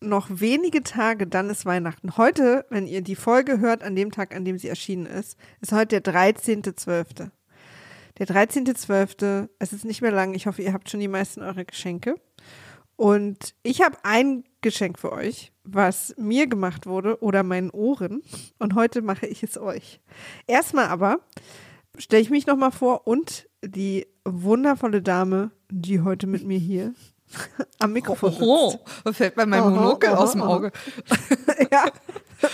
noch wenige Tage, dann ist Weihnachten. Heute, wenn ihr die Folge hört, an dem Tag, an dem sie erschienen ist, ist heute der 13.12. Der 13.12., es ist nicht mehr lang. Ich hoffe, ihr habt schon die meisten eurer Geschenke. Und ich habe ein Geschenk für euch, was mir gemacht wurde oder meinen Ohren. Und heute mache ich es euch. Erstmal aber stelle ich mich nochmal vor und die wundervolle Dame, die heute mit mir hier am Mikrofon. Oh, da fällt mir mein Aha, Monokel aus dem. Auge. ja,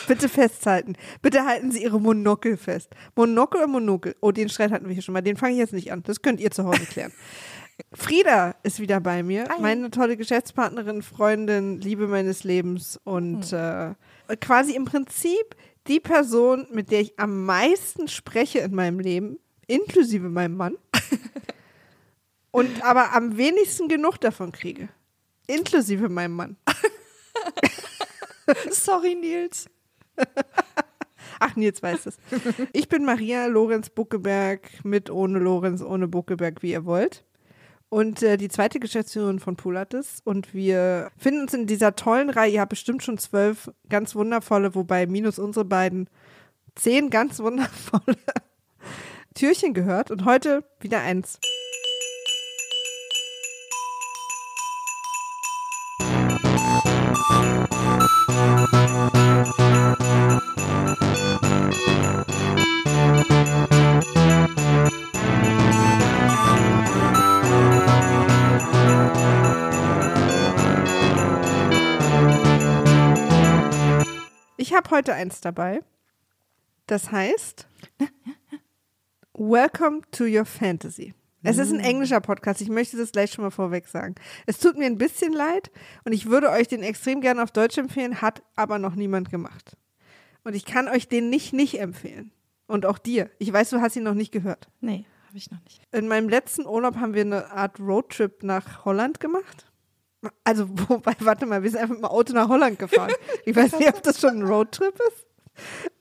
bitte festhalten. Bitte halten Sie Ihre Monokel fest. Monokel oder Monokel? Oh, den Streit hatten wir hier schon mal. Den fange ich jetzt nicht an. Das könnt ihr zu Hause klären. Frieda ist wieder bei mir, Hi. meine tolle Geschäftspartnerin, Freundin, Liebe meines Lebens und äh, quasi im Prinzip die Person, mit der ich am meisten spreche in meinem Leben, inklusive meinem Mann, und aber am wenigsten genug davon kriege, inklusive meinem Mann. Sorry, Nils. Ach, Nils weiß es. Ich bin Maria Lorenz Buckeberg, mit ohne Lorenz, ohne Buckeberg, wie ihr wollt. Und äh, die zweite Geschäftsführerin von Pulatis. Und wir finden uns in dieser tollen Reihe, ihr habt bestimmt schon zwölf ganz wundervolle, wobei minus unsere beiden zehn ganz wundervolle Türchen gehört. Und heute wieder eins. Habe heute eins dabei. Das heißt Welcome to your fantasy. Es ist ein englischer Podcast. Ich möchte das gleich schon mal vorweg sagen. Es tut mir ein bisschen leid und ich würde euch den extrem gerne auf Deutsch empfehlen, hat aber noch niemand gemacht. Und ich kann euch den nicht nicht empfehlen. Und auch dir. Ich weiß, du hast ihn noch nicht gehört. Nee, habe ich noch nicht. In meinem letzten Urlaub haben wir eine Art Roadtrip nach Holland gemacht. Also, wobei, warte mal, wir sind einfach mit dem Auto nach Holland gefahren. Ich weiß nicht, ob das schon ein Roadtrip ist.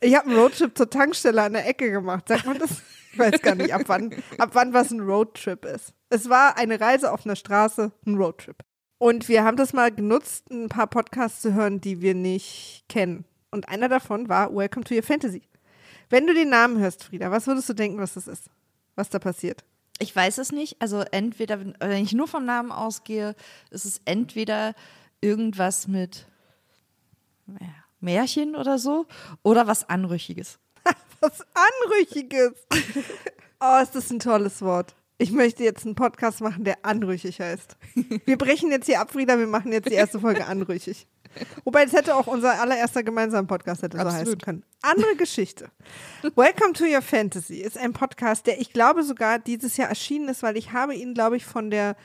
Ich habe einen Roadtrip zur Tankstelle an der Ecke gemacht. Sagt man das? Ich weiß gar nicht, ab wann, ab wann was ein Roadtrip ist. Es war eine Reise auf einer Straße, ein Roadtrip. Und wir haben das mal genutzt, ein paar Podcasts zu hören, die wir nicht kennen. Und einer davon war Welcome to Your Fantasy. Wenn du den Namen hörst, Frieda, was würdest du denken, was das ist? Was da passiert? Ich weiß es nicht. Also entweder, wenn ich nur vom Namen ausgehe, ist es entweder irgendwas mit Märchen oder so oder was Anrüchiges. Was Anrüchiges. Oh, ist das ein tolles Wort. Ich möchte jetzt einen Podcast machen, der anrüchig heißt. Wir brechen jetzt hier ab, Frieda, wir machen jetzt die erste Folge anrüchig. Wobei, es hätte auch unser allererster gemeinsamer Podcast hätte so heißen Absolut. können. Andere Geschichte. Welcome to Your Fantasy ist ein Podcast, der ich glaube sogar dieses Jahr erschienen ist, weil ich habe ihn, glaube ich, von der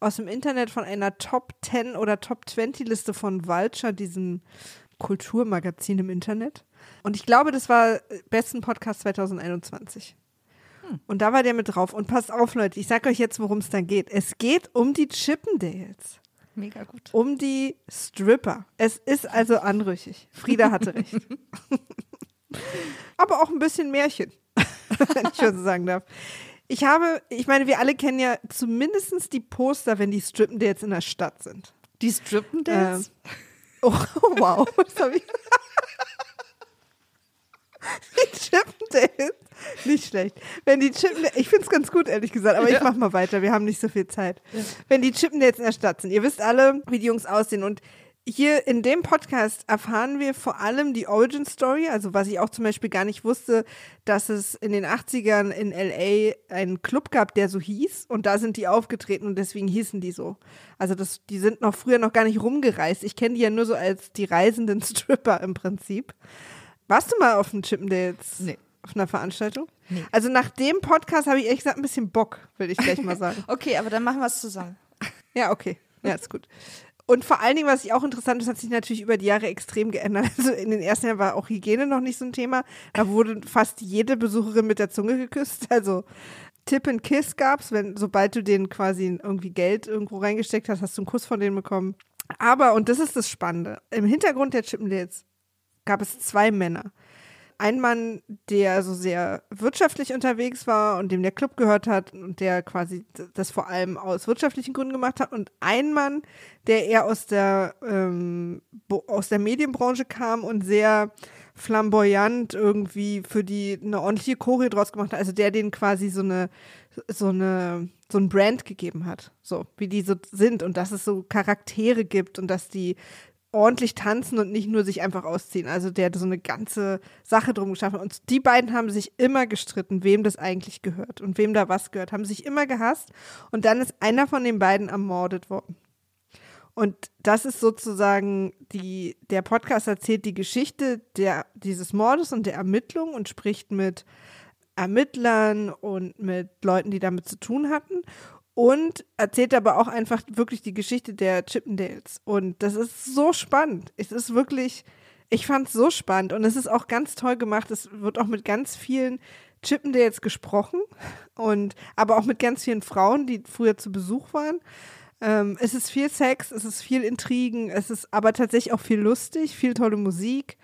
aus dem Internet von einer Top 10 oder Top 20 Liste von Vulture, diesem Kulturmagazin im Internet. Und ich glaube, das war äh, besten Podcast 2021. Und da war der mit drauf. Und passt auf, Leute, ich sage euch jetzt, worum es dann geht. Es geht um die Chippendales. Mega gut. Um die Stripper. Es ist also anrüchig. Frieda hatte recht. Aber auch ein bisschen Märchen, wenn ich schon so sagen darf. Ich habe, ich meine, wir alle kennen ja zumindest die Poster, wenn die Strippendales in der Stadt sind. Die Strippendales? Oh, wow. Was hab ich? die Chippendales. Nicht schlecht. Wenn die Chippendales, ich finde es ganz gut, ehrlich gesagt, aber ich Ja. mach mal weiter, wir haben nicht so viel Zeit. Wenn die Chippendales in der Stadt sind, ihr wisst alle, wie die Jungs aussehen und hier in dem Podcast erfahren wir vor allem die Origin Story, also was ich auch zum Beispiel gar nicht wusste, dass es in den 80ern in LA einen Club gab, der so hieß und da sind die aufgetreten und deswegen hießen die so. Also das, die sind noch früher noch gar nicht rumgereist. Ich kenne die ja nur so als die reisenden Stripper im Prinzip. Warst du mal auf dem Chippendales? Nee. Auf einer Veranstaltung? Nee. Also nach dem Podcast habe ich ehrlich gesagt ein bisschen Bock, würde ich gleich mal sagen. Okay, aber dann machen wir es zusammen. Ja, okay. Ja, ist gut. Und vor allen Dingen, was ich auch interessant ist, hat sich natürlich über die Jahre extrem geändert. Also in den ersten Jahren war auch Hygiene noch nicht so ein Thema. Da wurde fast jede Besucherin mit der Zunge geküsst. Also Tip and Kiss gab's, wenn, sobald du denen quasi irgendwie Geld irgendwo reingesteckt hast, hast du einen Kuss von denen bekommen. Aber, und das ist das Spannende, im Hintergrund der Chippendales gab es zwei Männer. Ein Mann, der so sehr wirtschaftlich unterwegs war und dem der Club gehört hat und der quasi das vor allem aus wirtschaftlichen Gründen gemacht hat. Und ein Mann, der eher aus der ähm, aus der Medienbranche kam und sehr flamboyant irgendwie für die eine ordentliche Choreo draus gemacht hat. Also der denen quasi so eine, so eine, so ein Brand gegeben hat. So, wie die so sind und dass es so Charaktere gibt und dass die ordentlich tanzen und nicht nur sich einfach ausziehen. Also der hat so eine ganze Sache drum geschaffen. Und die beiden haben sich immer gestritten, wem das eigentlich gehört und wem da was gehört. Haben sich immer gehasst. Und dann ist einer von den beiden ermordet worden. Und das ist sozusagen die, der Podcast erzählt die Geschichte der, dieses Mordes und der Ermittlung und spricht mit Ermittlern und mit Leuten, die damit zu tun hatten. Und erzählt aber auch einfach wirklich die Geschichte der Chippendales. Und das ist so spannend. Es ist wirklich, ich fand es so spannend. Und es ist auch ganz toll gemacht. Es wird auch mit ganz vielen Chippendales gesprochen. Und aber auch mit ganz vielen Frauen, die früher zu Besuch waren. Ähm, es ist viel Sex, es ist viel Intrigen, es ist aber tatsächlich auch viel lustig, viel tolle Musik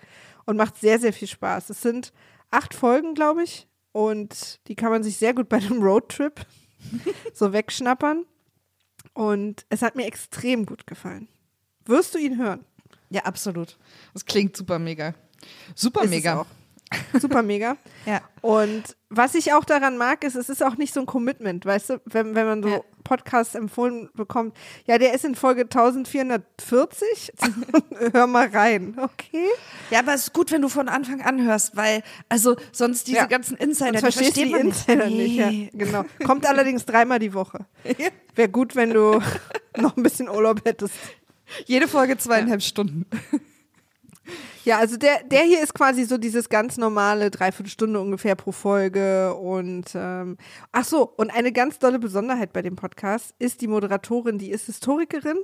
und macht sehr, sehr viel Spaß. Es sind acht Folgen, glaube ich, und die kann man sich sehr gut bei einem Roadtrip so wegschnappern. Und es hat mir extrem gut gefallen. Wirst du ihn hören? Ja, absolut. Das klingt super mega. Super Ist mega. Super mega. Ja. Und was ich auch daran mag, ist, es ist auch nicht so ein Commitment, weißt du, wenn, wenn man so Ja. Podcasts empfohlen bekommt, ja, der ist in Folge 1440, hör mal rein, okay? Ja, aber es ist gut, wenn du von Anfang an hörst, weil, also sonst diese Ja. ganzen Insider, Sonst versteht die man Insider nicht, ja, Nee. genau. Kommt allerdings dreimal die Woche. Wäre gut, wenn du noch ein bisschen Urlaub hättest. Jede Folge zweieinhalb Stunden. Ja, also der, der hier ist quasi so dieses ganz normale Dreiviertelstunde ungefähr pro Folge und ähm, ach so, und eine ganz tolle Besonderheit bei dem Podcast ist die Moderatorin, die ist Historikerin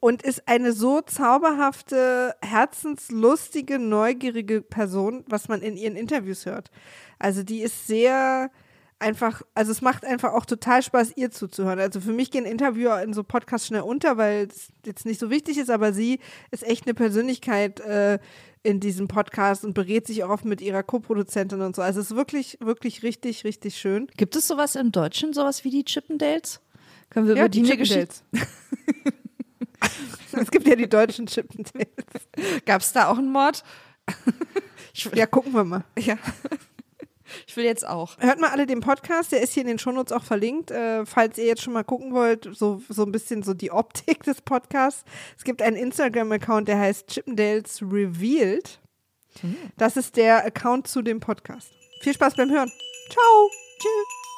und ist eine so zauberhafte, herzenslustige, neugierige Person, was man in ihren Interviews hört. Also die ist sehr einfach, also es macht einfach auch total Spaß, ihr zuzuhören. Also für mich gehen Interviewer in so Podcasts schnell unter, weil es jetzt nicht so wichtig ist, aber sie ist echt eine Persönlichkeit äh, in diesem Podcast und berät sich auch oft mit ihrer Co-Produzentin und so. Also es ist wirklich, wirklich richtig, richtig schön. Gibt es sowas im Deutschen, sowas wie die Chippendales? Können wir Ja, über die, eine Geschichte? Chippendales. es gibt ja die deutschen Chippendales. Gab es da auch einen Mord? Ja, gucken wir mal. ja. Ich will jetzt auch. Hört mal alle den Podcast, der ist hier in den Shownotes auch verlinkt, äh, falls ihr jetzt schon mal gucken wollt, so, so ein bisschen so die Optik des Podcasts. Es gibt einen Instagram-Account, der heißt Chippendales Revealed. Das ist der Account zu dem Podcast. Viel Spaß beim Hören. Ciao. Tschüss.